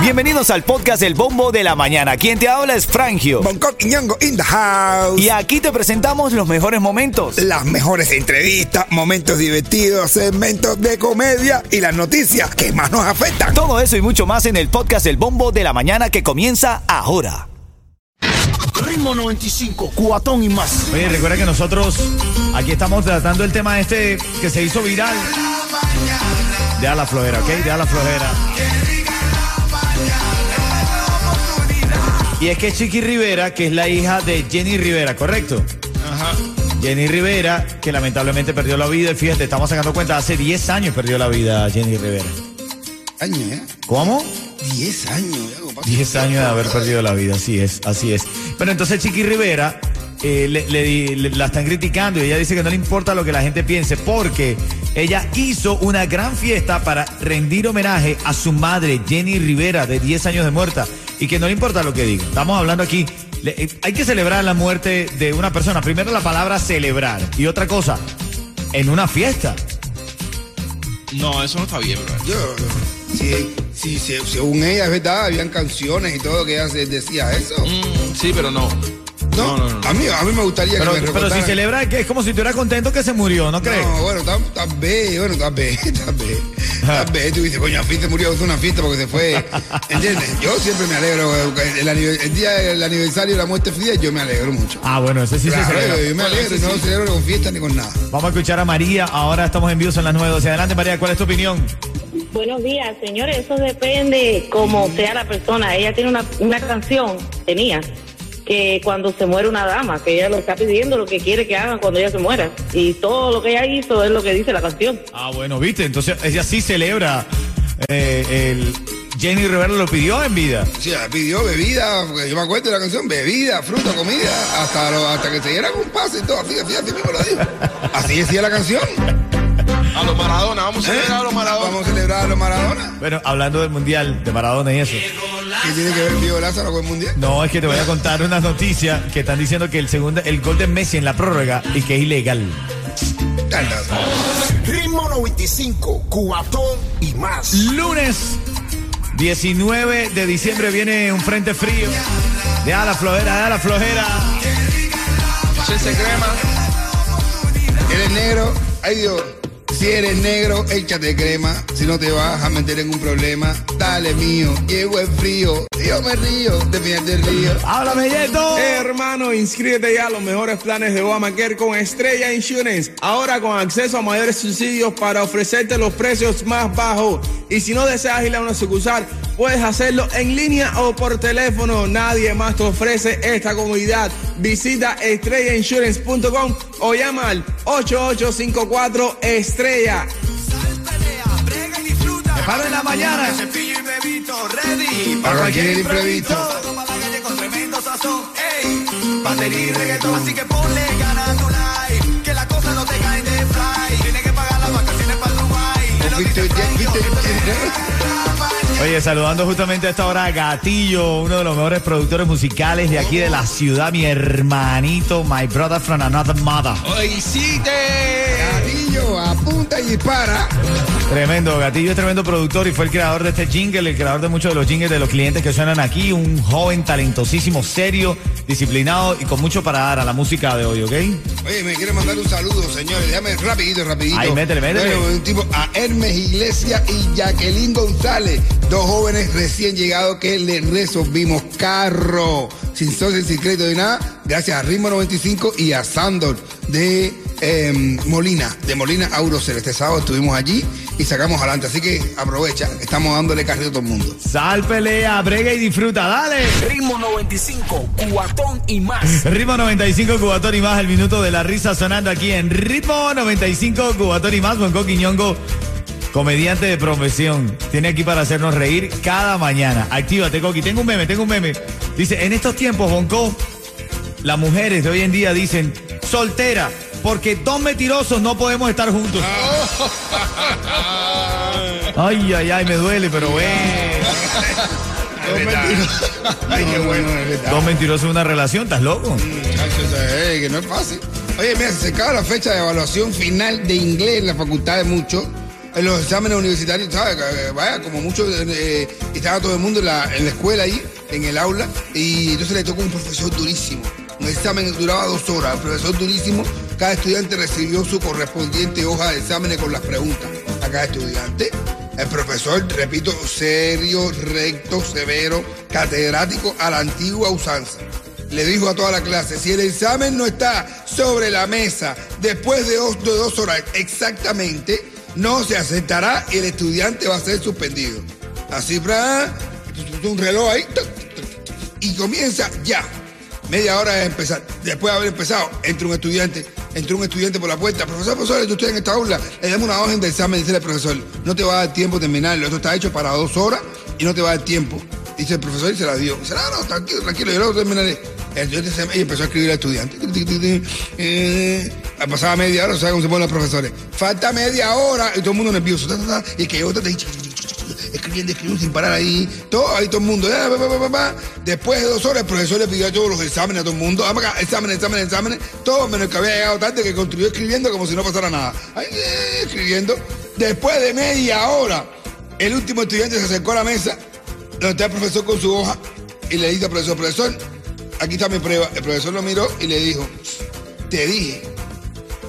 Bienvenidos al podcast El Bombo de la Mañana. Quien te habla es Frangio. Bangkok y Ñongo in the house. Y aquí te presentamos los mejores momentos. Las mejores entrevistas, momentos divertidos, segmentos de comedia y las noticias que más nos afectan. Todo eso y mucho más en el podcast El Bombo de la Mañana que comienza ahora. Ritmo 95, cuatón y más. Oye, recuerda que nosotros aquí estamos tratando el tema este que se hizo viral. De a la flojera, ¿ok? De a la flojera. Y es que Chiqui Rivera, que es la hija de Jenny Rivera, ¿correcto? Ajá. Jenny Rivera, que lamentablemente perdió la vida. Y fíjate, estamos sacando cuenta, hace 10 años perdió la vida Jenny Rivera. Años, ¿eh? ¿Cómo? 10 años. ya, compadre. 10 años de haber perdido la vida, así es, así es. Pero entonces Chiqui Rivera eh, le- le- le- la están criticando y ella dice que no le importa lo que la gente piense porque ella hizo una gran fiesta para rendir homenaje a su madre, Jenny Rivera, de 10 años de muerta, y que no le importa lo que diga. Estamos hablando aquí, le- eh, hay que celebrar la muerte de una persona. Primero la palabra celebrar y otra cosa, en una fiesta. No, eso no está bien, bro. Yo, sí, sí, sí, según ella, es verdad, habían canciones y todo que ella se- decía eso. Mm, sí, pero no. No, No, no, no. A, mí, a mí me gustaría Pero, que me pero si celebra que es como si estuviera contento que se murió, ¿no crees? No, bueno, tal, tal vez, bueno, tal vez, tal vez. Tal vez tú dices, coño, Afite murió, es una fiesta porque se fue. ¿Entiendes? Yo siempre me alegro. eh, El, día del aniversario de la muerte Fidel, yo me alegro mucho. Ah, bueno, ese sí se Claro, celebra. yo me alegro y no lo celebro con fiesta ni con nada. Vamos a escuchar a María. Ahora estamos en vivo, son las 9.12. Adelante, María, ¿cuál es tu opinión? Buenos días, señores. Eso depende cómo sea la persona. Ella tiene una, una canción, tenía, que cuando se muere una dama, que ella lo está pidiendo, lo que quiere que hagan cuando ella se muera. Y todo lo que ella hizo es lo que dice la canción. Ah, bueno, viste, entonces ella sí celebra. eh, el Jenny Rivera lo pidió en vida. Sí, pidió bebida, porque yo me acuerdo de la canción, bebida, fruta, comida, hasta, lo- hasta que se diera un pase y todo, así, así, así mismo lo dijo. Así decía la canción. A los Maradona, vamos a celebrar a los Maradona. Vamos a celebrar a los Maradona. Bueno, hablando del mundial, de Maradona y eso. ¿Qué tiene que ver el Pío Lázaro con el mundial? No, es que te voy a contar una noticia que están diciendo que el segundo, el gol de Messi en la prórroga y que es ilegal. Ritmo 95, cuatón y más. Lunes 19 de diciembre viene un frente frío. De a la flojera, de a la flojera. Échense crema. Eres negro, ay Dios. Si eres negro, échate crema. Si no te vas a meter en un problema, dale mío. Llego el frío, yo me río, de miel del río. ¡Háblame, Yeto! Hermano, inscríbete ya a los mejores planes de Obamacare con Estrella Insurance. Ahora con acceso a mayores subsidios para ofrecerte los precios más bajos. Y si no deseas ir a una sucursal, puedes hacerlo en línea o por teléfono. Nadie más te ofrece esta comodidad. Visita estrellainsurance.com o llama al 8854 Estrella. Paro en la mañana. Para cualquier imprevisto. Así que ponle ganas a tu life, que la cosa no te cae de fly. Tienes que pagar las vacaciones para Dubai. Viste, viste, viste. Oye, saludando justamente a esta hora a Gatillo, uno de los mejores productores musicales de aquí de la ciudad, mi hermanito, my brother from another mother. ¡Oisite! Gatillo, apunta y dispara. Tremendo, Gatillo es tremendo productor y fue el creador de este jingle, el creador de muchos de los jingles de los clientes que suenan aquí, un joven talentosísimo, serio, disciplinado y con mucho para dar a la música de hoy, ¿ok? Oye, me quiere mandar un saludo, señores. Déjame rapidito, rapidito. Ay, métele, métele. Bueno, un tipo a Hermes Iglesias y Jacqueline González, dos jóvenes recién llegados que le resolvimos carro, sin socio, sin crédito de nada, gracias a Ritmo 95 y a Sandor de eh, Molina, de Molina Aurocel. Este sábado estuvimos allí y sacamos adelante, así que aprovecha, estamos dándole carrito a todo el mundo. Sal, pelea, brega y disfruta, dale. Ritmo 95, cuatón y más. Ritmo 95 Cubatón y más, el minuto de la risa sonando aquí en Ritmo 95 Cubatón y más, Bonco Quiñongo, comediante de profesión. Tiene aquí para hacernos reír cada mañana. Actívate, Coqui. Tengo un meme, tengo un meme. Dice, en estos tiempos, Bonco, las mujeres de hoy en día dicen, soltera, porque dos mentirosos no podemos estar juntos. Ay, ay, ay, me duele, pero bueno. Dos mentirosos. Ay, qué bueno. Dos mentirosos en una relación, ¿estás loco? Muchachos, eh, que no es fácil. Oye, mira, se acaba la fecha de evaluación final de inglés en la facultad de muchos. en los exámenes universitarios, ¿sabes? Eh, Vaya, como muchos, eh, estaba todo el mundo en la, en la escuela ahí, en el aula, y entonces le tocó un profesor durísimo. Un examen que duraba dos horas, el profesor durísimo, cada estudiante recibió su correspondiente hoja de exámenes con las preguntas a cada estudiante. El profesor, repito, serio, recto, severo, catedrático a la antigua usanza. Le dijo a toda la clase, si el examen no está sobre la mesa después de dos, horas exactamente, no se aceptará y el estudiante va a ser suspendido. Así, pra, un reloj ahí, y comienza ya. Media hora de empezar. Después de haber empezado, entra un estudiante, entra un estudiante por la puerta. Profesor, profesor, ¿está usted en esta aula? Le damos una hoja de examen, dice el profesor. No te va a dar tiempo de terminarlo. Esto está hecho para dos horas y no te va a dar tiempo. Dice el profesor y se la dio. Dice, no, no, tranquilo, tranquilo, yo lo terminaré. El y empezó a escribir al estudiante. Eh, pasaba media hora, ¿sabes cómo se ponen los profesores? Falta media hora y todo el mundo nervioso. y que otra te escribiendo, escribiendo sin parar ahí. Todo, ahí todo el mundo. Después de dos horas, el profesor le pidió a todos los exámenes a todo el mundo. Exámenes, exámenes, exámenes. Todo menos que había llegado tarde, que construyó escribiendo como si no pasara nada. Eh, escribiendo. Después de media hora, el último estudiante se acercó a la mesa, donde está el profesor con su hoja, y le dice al profesor, profesor, aquí está mi prueba. El profesor lo miró y le dijo, te dije,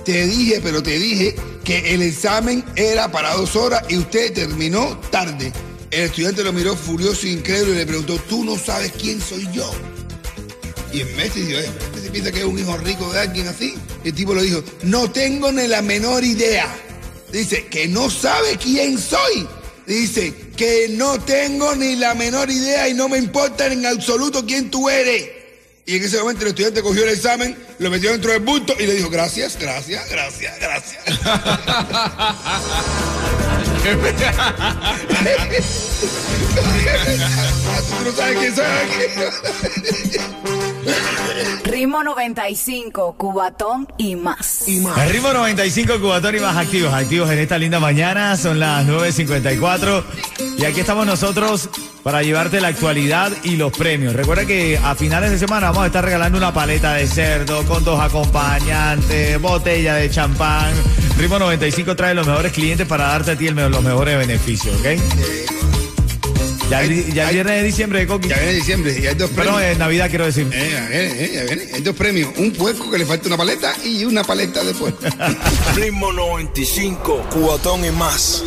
te dije, pero te dije que el examen era para dos horas y usted terminó tarde. El estudiante lo miró furioso e incrédulo y le preguntó, ¿tú no sabes quién soy yo? Y en Messi dijo, "Eh, ¿usted se piensa que es un hijo rico de alguien así? El tipo le dijo, no tengo ni la menor idea. Dice, que no sabe quién soy. Dice, que no tengo ni la menor idea y no me importa en absoluto quién tú eres. Y en ese momento el estudiante cogió el examen, lo metió dentro del bulto y le dijo, gracias, gracias, gracias, gracias. ¿Tú no sabes quién soy aquí? Ritmo 95, Cubatón y más. El ritmo 95 Cubatón y más activos, activos en esta linda mañana, son las 9.54 y aquí estamos nosotros para llevarte la actualidad y los premios. Recuerda que a finales de semana vamos a estar regalando una paleta de cerdo con dos acompañantes, botella de champán. Ritmo 95 trae los mejores clientes para darte a ti el me- los mejores beneficios, ¿ok? Ya, ya viernes de diciembre Coqui. Ya viene diciembre y hay dos Pero premios. en Navidad quiero decir. Eh, ya viene, eh, ya viene. Hay dos premios. Un puerco que le falta una paleta y una paleta de puerco. Ritmo 95, cuatón y más.